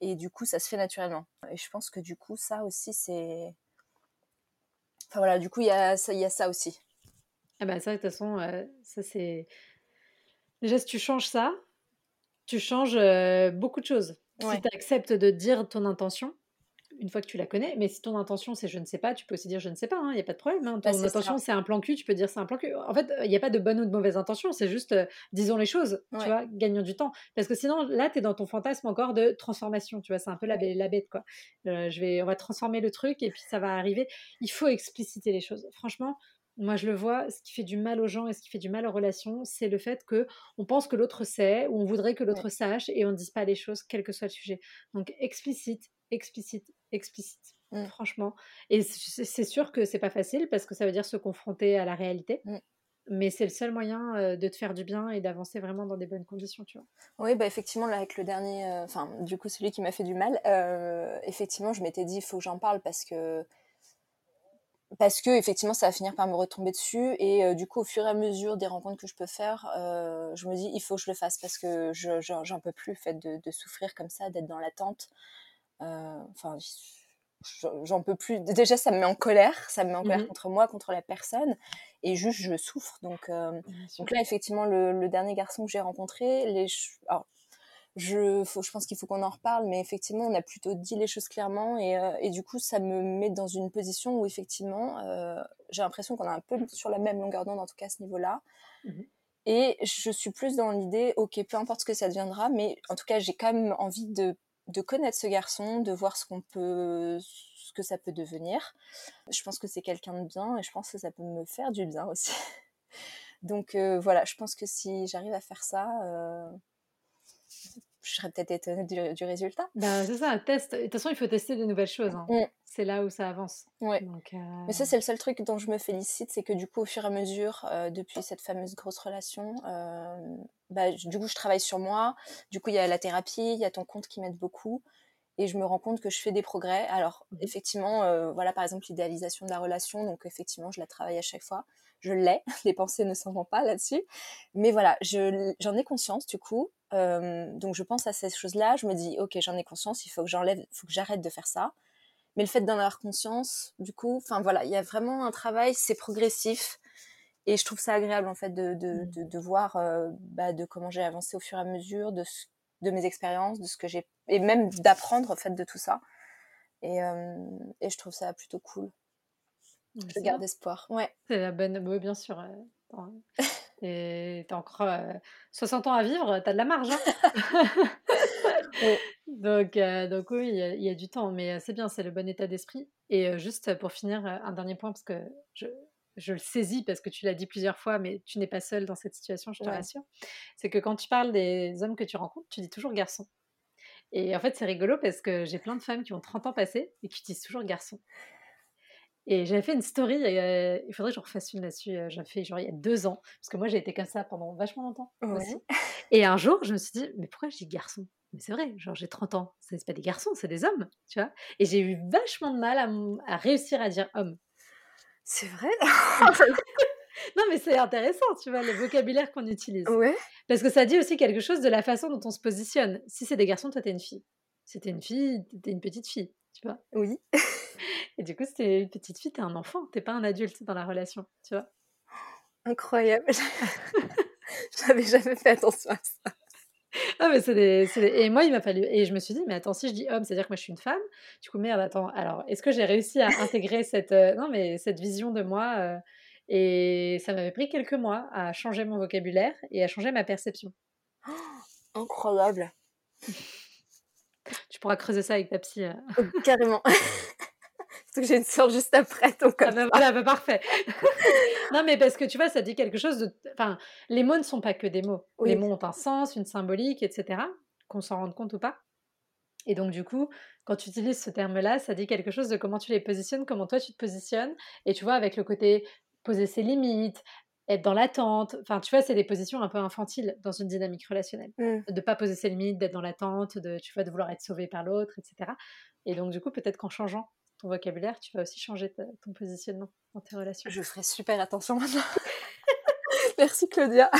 et du coup, ça se fait naturellement. Et je pense que du coup, ça aussi, c'est. Enfin voilà, du coup, il y a, ça, y a ça aussi. Ah bah ça, de toute façon, euh, ça c'est. déjà, si tu changes ça, tu changes euh, beaucoup de choses. Si tu acceptes de dire ton intention, une fois que tu la connais. Mais si ton intention c'est je ne sais pas, tu peux aussi dire je ne sais pas, il hein, n'y a pas de problème. Hein. Bah, ton intention c'est un plan cul, tu peux dire c'est un plan cul. En fait, il n'y a pas de bonne ou de mauvaise intention, c'est juste euh, disons les choses, tu vois, gagnons du temps. Parce que sinon, là, tu es dans ton fantasme encore de transformation, tu vois, c'est un peu la, la, bête, quoi. Euh, je vais, on va transformer le truc et puis ça va arriver. Il faut expliciter les choses. Franchement, moi, je le vois, ce qui fait du mal aux gens et ce qui fait du mal aux relations, c'est le fait que on pense que l'autre sait ou on voudrait que l'autre sache et on ne dise pas les choses, quel que soit le sujet. Donc, explicite, explicite, explicite. Mmh. Franchement. Et c'est sûr que c'est pas facile parce que ça veut dire se confronter à la réalité. Mmh. Mais c'est le seul moyen de te faire du bien et d'avancer vraiment dans des bonnes conditions, tu vois. Oui, bah effectivement, là, avec le dernier, enfin, du coup, celui qui m'a fait du mal, effectivement, je m'étais dit, il faut que j'en parle parce que parce que effectivement ça va finir par me retomber dessus et du coup au fur et à mesure des rencontres que je peux faire je me dis il faut que je le fasse parce que je, j'en peux plus le fait de, de souffrir comme ça d'être dans l'attente enfin j'en peux plus. Déjà, ça me met en colère, ça me met en colère mmh contre moi, contre la personne, et juste je souffre. Donc, donc là, effectivement, le, dernier garçon que j'ai rencontré, les, alors, je, faut, je pense qu'il faut qu'on en reparle, mais effectivement, on a plutôt dit les choses clairement, et, et du coup, ça me met dans une position où effectivement, j'ai l'impression qu'on est un peu sur la même longueur d'onde, en tout cas à ce niveau-là. Mmh et je suis plus dans l'idée, ok, peu importe ce que ça deviendra, mais en tout cas, j'ai quand même envie de de connaître ce garçon, de voir ce qu'on peut, ce que ça peut devenir. Je pense que c'est quelqu'un de bien et je pense que ça peut me faire du bien aussi. Donc euh, voilà, je pense que si j'arrive à faire ça, euh, je serais peut-être étonnée du, résultat. Bah, c'est ça, un test. De toute façon, il faut tester de nouvelles choses. Hein. Mm. C'est là où ça avance. Ouais. Euh, Mais ça, c'est le seul truc dont je me félicite, c'est que du coup, au fur et à mesure, euh, depuis cette fameuse grosse relation, euh, bah, du coup, je travaille sur moi. Du coup, il y a la thérapie, il y a ton compte qui m'aide beaucoup. Et je me rends compte que je fais des progrès. Alors, mmh effectivement, voilà, par exemple, l'idéalisation de la relation. Donc, effectivement, je la travaille à chaque fois je l'ai, les pensées ne s'en vont pas là-dessus. Mais voilà, j'en ai conscience du coup. Euh, donc je pense à ces choses-là, je me dis, ok, j'en ai conscience, il faut que j'enlève, faut que j'arrête de faire ça. Mais le fait d'en avoir conscience, du coup, enfin voilà, il y a vraiment un travail, c'est progressif. Et je trouve ça agréable en fait de, de, mmh. de, voir euh, bah, de comment j'ai avancé au fur et à mesure, de, de mes expériences, de ce que j'ai, et même d'apprendre en fait de tout ça. Et, euh, et je trouve ça plutôt cool. Je garde espoir. Ouais. C'est la bonne. Oui, bien sûr. Euh, et t'as encore 60 euh, ans à vivre, t'as de la marge. Hein donc, euh, donc oui, il y, a du temps, mais c'est bien, c'est le bon état d'esprit. Et juste pour finir, un dernier point, parce que je, je le saisis parce que tu l'as dit plusieurs fois, mais tu n'es pas seule dans cette situation, je te rassure. C'est que quand tu parles des hommes que tu rencontres, tu dis toujours garçon. Et en fait, c'est rigolo parce que j'ai plein de femmes qui ont 30 ans passés et qui disent toujours garçon. Et j'avais fait une story, il faudrait que je refasse une là-dessus, j'avais fait genre il y a deux ans, parce que moi j'ai été comme ça pendant vachement longtemps aussi. Et un jour, je me suis dit, mais pourquoi je dis garçon Mais c'est vrai, genre j'ai 30 ans, c'est pas des garçons, c'est des hommes, tu vois? Et j'ai eu vachement de mal à, réussir à dire homme. C'est vrai? Non, mais c'est intéressant, tu vois, le vocabulaire qu'on utilise. Ouais. Parce que ça dit aussi quelque chose de la façon dont on se positionne. Si c'est des garçons, toi t'es une fille. Si t'es une fille, t'es une petite fille, tu vois? Oui. Et du coup, c'est une petite fille, t'es un enfant, t'es pas un adulte dans la relation, tu vois. Incroyable. J'avais jamais fait attention à ça. Ah, mais c'est des, Et moi, il m'a fallu. Et je me suis dit, mais attends, si je dis homme, c'est-à-dire que moi, je suis une femme. Du coup, merde, attends. Alors, est-ce que j'ai réussi à intégrer cette, euh, non, mais cette vision de moi euh, Et ça m'avait pris quelques mois à changer mon vocabulaire et à changer ma perception. incroyable. tu pourras creuser ça avec ta psy. Euh. Oh, carrément. que j'ai une soeur juste après, donc ah bah voilà, bah parfait. non, mais parce que tu vois, ça dit quelque chose de. Enfin, les mots ne sont pas que des mots. Les mots ont un sens, une symbolique, etc. Qu'on s'en rende compte ou pas. Et donc, du coup, quand tu utilises ce terme-là, ça dit quelque chose de comment tu les positionnes, comment toi tu te positionnes. Et tu vois, avec le côté poser ses limites, être dans l'attente. Enfin, tu vois, c'est des positions un peu infantiles dans une dynamique relationnelle. Mmh. De ne pas poser ses limites, d'être dans l'attente, de, tu vois, de vouloir être sauvé par l'autre, etc. Et donc, du coup, peut-être qu'en changeant ton vocabulaire, tu vas aussi changer ton positionnement dans tes relations. Je ferai super attention maintenant. Merci Claudia.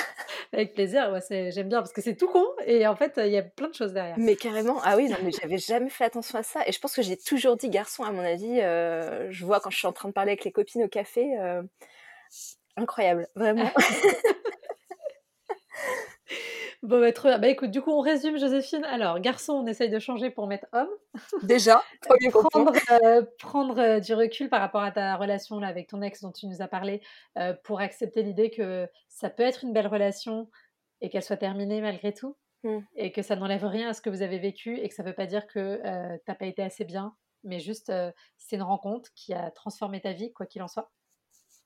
Avec plaisir, j'aime bien parce que c'est tout con et en fait il y a plein de choses derrière. Mais carrément, ah oui, non, mais j'avais jamais fait attention à ça et je pense que j'ai toujours dit garçon à mon avis. Euh, je vois quand je suis en train de parler avec les copines au café, euh, incroyable, vraiment. Bon, bah, trop Bah, écoute, du coup, on résume, Joséphine. Alors, garçon, on essaye de changer pour mettre homme. Déjà, premier prendre, euh, prendre euh, du recul par rapport à ta relation là, avec ton ex dont tu nous as parlé, euh, pour accepter l'idée que ça peut être une belle relation et qu'elle soit terminée malgré tout. Mmh. Et que ça n'enlève rien à ce que vous avez vécu et que ça ne veut pas dire que tu n'as pas été assez bien, mais juste c'est une rencontre qui a transformé ta vie, quoi qu'il en soit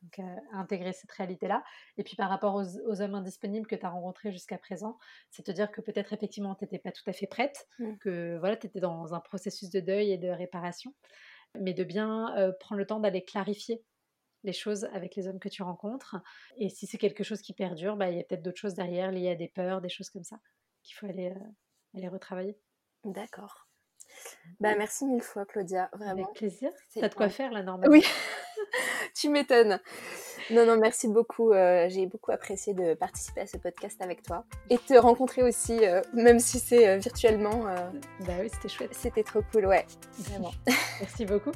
donc intégrer cette réalité-là. Et puis par rapport aux, hommes indisponibles que tu as rencontrés jusqu'à présent, c'est te dire que peut-être effectivement tu n'étais pas tout à fait prête, mmh. que voilà, tu étais dans un processus de deuil et de réparation, mais de bien euh, prendre le temps d'aller clarifier les choses avec les hommes que tu rencontres. Et si c'est quelque chose qui perdure, bah, il y a peut-être d'autres choses derrière liées à des peurs, des choses comme ça, qu'il faut aller, euh, aller retravailler. D'accord. Bah, merci mille fois, Claudia. Vraiment. Avec plaisir. T'as de quoi faire là, normalement. Oui, tu m'étonnes. Non, non, merci beaucoup. Euh, j'ai beaucoup apprécié de participer à ce podcast avec toi et te rencontrer aussi, euh, même si c'est euh, virtuellement. bah oui, c'était chouette. C'était trop cool, ouais. Vraiment. merci beaucoup.